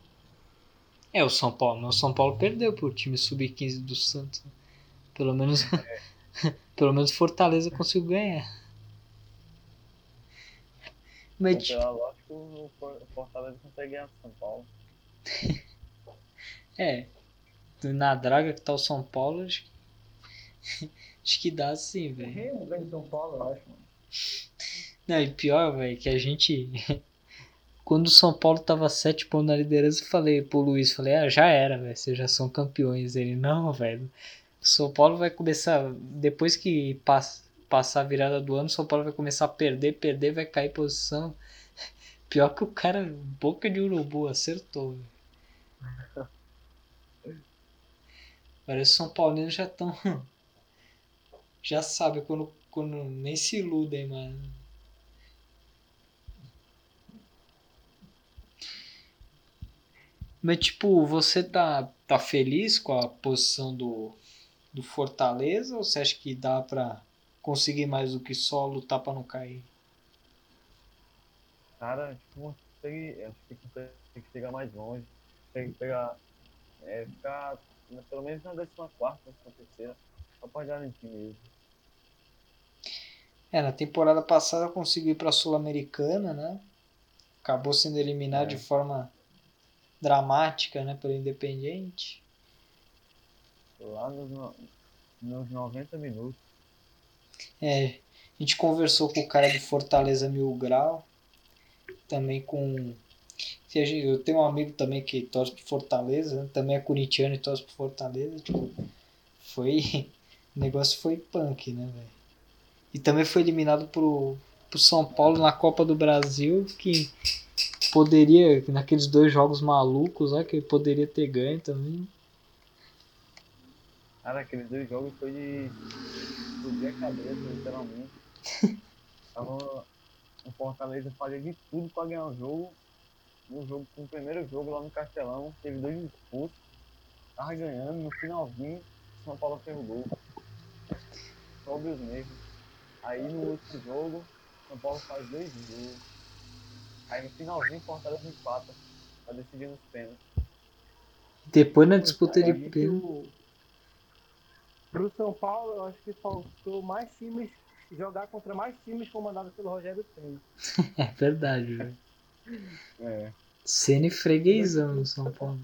É, o São Paulo. né? O São Paulo perdeu pro time sub-15 do Santos. né? Pelo menos pelo menos Fortaleza conseguiu ganhar. Mas, Então, pela lógica, o For- o Fortaleza consegue ganhar São Paulo. É. Na draga que tá o São Paulo, acho que, acho que dá sim, velho. Remo ganha São Paulo, eu acho, mano. Não, e pior, velho, que a gente. Quando o São Paulo tava sete pontos na liderança, eu falei pro Luiz, falei, ah, já era, velho, vocês já são campeões. Ele, não, velho. São Paulo vai começar. Depois que pass, passar a virada do ano, São Paulo vai começar a perder, perder, vai cair posição. Pior que o cara, boca de urubu, acertou, velho. Parece que os São Paulinos já estão. Já sabe quando, nem se iludem, mano. Mas tipo, você tá, tá feliz com a posição do, do Fortaleza ou você acha que dá pra conseguir mais do que só lutar pra não cair? Cara, tipo, consegue, acho que consegue chegar mais longe. Consegue pegar, é, ficar pelo menos na 14 quarta, na terceira. Só pra garantir mesmo. É, na temporada passada conseguiu ir pra Sul-Americana, né? Acabou sendo eliminado É. de forma dramática, né, pelo Independiente. Lá nos, no- nos 90 minutos. É, a gente conversou com o cara do Fortaleza Mil Grau, também com. a Eu tenho um amigo também que torce pro Fortaleza, né, também é corintiano e torce pro Fortaleza. Tipo, foi. O negócio foi punk, né, velho? E também foi eliminado pro, pro São Paulo na Copa do Brasil, que poderia, naqueles dois jogos malucos lá, que poderia ter ganho também. Cara, aqueles dois jogos foi de explodir a cabeça, literalmente. Tava o Fortaleza fazia de tudo pra ganhar o jogo. No jogo, no primeiro jogo lá no Castelão, teve dois expulsos. Tava ganhando, no finalzinho, São Paulo fez o gol. Sobre os mesmos. Aí no último jogo, São Paulo faz dois gols. Aí no finalzinho, Fortaleza empata. Pra decidir nos pênaltis. Depois na disputa de pênalti. pro- São Paulo, eu acho que faltou mais times, jogar contra mais times comandados pelo Rogério Senna. É verdade, velho. É. Ceni freguesão no São Paulo.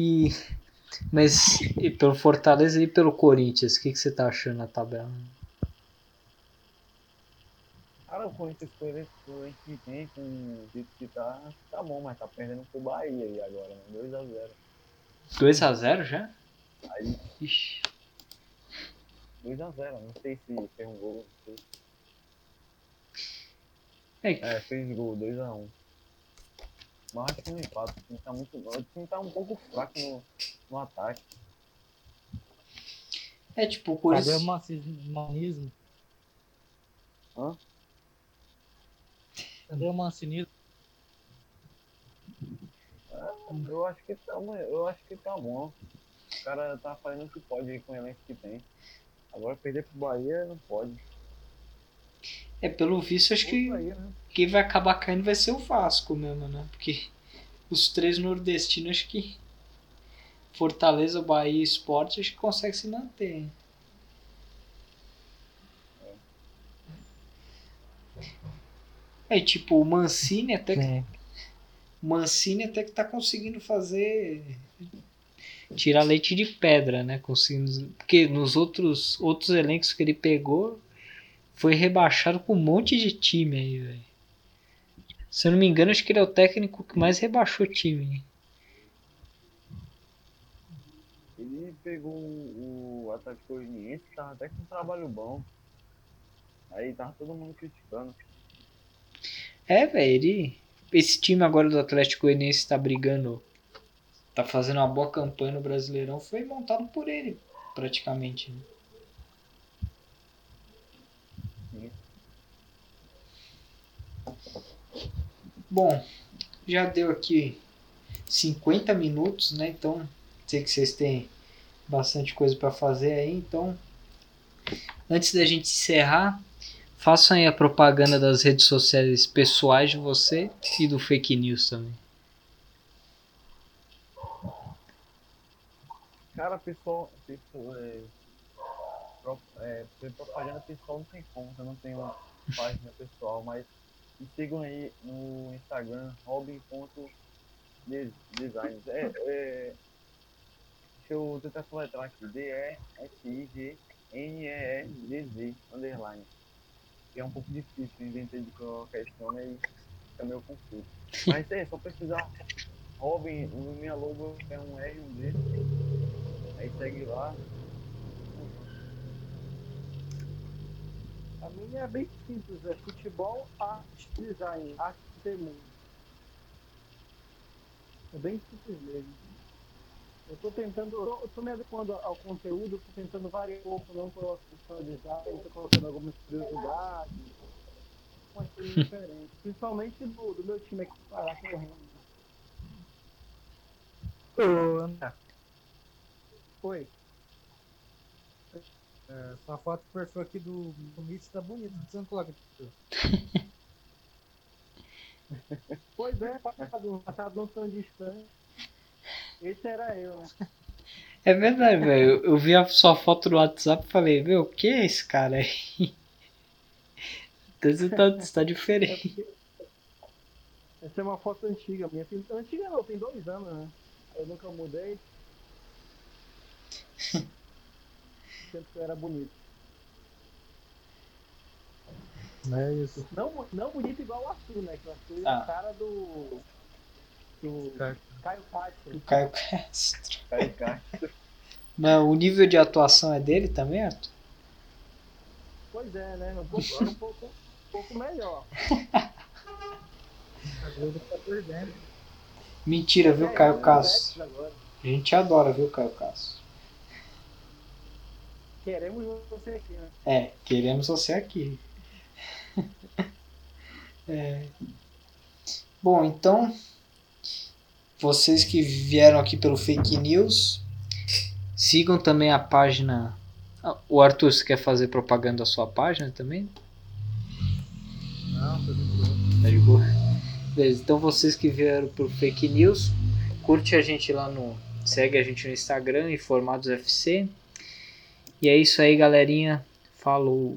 E. Mas e pelo Fortaleza e pelo Corinthians, o que, que você tá achando na tabela? Cara, o Corinthians foi eleito que tem, com o jeito que tá, tá bom, mas tá perdendo pro Bahia aí agora, né? 2x0. 2x0 já? Aí, Ixi. 2x0, não sei se fez um gol. É, que- É, fez gol, 2x1. Mas acho que não empata, o time tá muito. O time tá um pouco fraco no, no ataque. é tipo, o Cadê Corinthians. o macis- manismo? Hã? Cadê o mancinismo? Eu acho que tá, bom, eu acho que tá bom. O cara tá fazendo o que pode aí com o elenco que tem. Agora perder pro Bahia não pode. É, pelo visto, acho que Bahia, né? quem vai acabar caindo vai ser o Vasco mesmo, né? Porque os três nordestinos, acho que Fortaleza, Bahia e Sport, acho que consegue se manter. É tipo, o Mancini até que Mancini até que tá conseguindo fazer. tirar leite de pedra, né? Conseguindo... Porque nos outros, outros elencos que ele pegou, foi rebaixado com um monte de time aí, velho. Se eu não me engano, acho que ele é o técnico que mais rebaixou time. Ele pegou o, Atlético Goianiense, que tava até com um trabalho bom. Aí tava todo mundo criticando. É, velho, ele. Esse time agora do Atlético Goianiense tá brigando. Tá fazendo uma boa campanha no Brasileirão. Foi montado por ele, praticamente. né? Sim. Bom, já deu aqui 50 minutos, né? Então, sei que vocês têm bastante coisa para fazer aí. Então, antes da gente encerrar, façam aí a propaganda das redes sociais pessoais de você e do fake news também. Cara, pessoal, pessoal é, pro- é, propaganda pessoal não tem eu não tenho uma página pessoal, mas me sigam aí no Instagram, robin.designs. É, é, deixa eu tentar soletrar aqui, D-E-S-I-G-N-E-E-Z-Z, underline. Que é um pouco difícil, inventei de colocar esse nome aí, fica meio confuso. Mas é, só pesquisar Robin, minha logo é um R e um D. Aí segue lá. A minha é bem simples, é futebol, arte, design, arte de mundo. É bem simples mesmo. Eu tô tentando, eu tô- me adequando ao conteúdo, tô tentando variar um pouco, não só design, tô colocando algumas curiosidades, umas coisas diferentes. Principalmente do, do meu time aqui parar correndo. Ô, André, Oi, é, sua foto de perfil aqui do, do Mitch tá bonita. Você não coloca aqui. pois é, passado, passado não tão distante. Esse era eu, né? É verdade, velho. Eu- vi a sua foto no WhatsApp e falei, meu, o que é esse cara aí? Então você tá, você tá É diferente. porque- Essa é uma foto antiga minha. Antiga não, tem dois anos, né? Eu nunca mudei. Sempre que eu era bonito. Não é isso. Não, não bonito igual o Arthur, né? Que o Arthur é Ah. a cara do. do. Caio Castro. O Caio Castro. Cai, cai. Mas o nível de atuação é dele também, Arthur? Pois é, né? Um pouco, um pouco, um pouco melhor. A Globo tá perdendo. Mentira, viu, É, Caio eu Castro? agora. A gente adora, viu, Caio Castro? Queremos você aqui, né? É, queremos você aqui. É. Bom, então, vocês que vieram aqui pelo Fake News, sigam também a página. Ah, O Arthur, você quer fazer propaganda da sua página também? Não, tô de boa. Tá de boa? Beleza, então vocês que vieram pro Fake News, curte a gente lá no. Segue a gente no Instagram, Informados FC. E é isso aí, galerinha. Falou!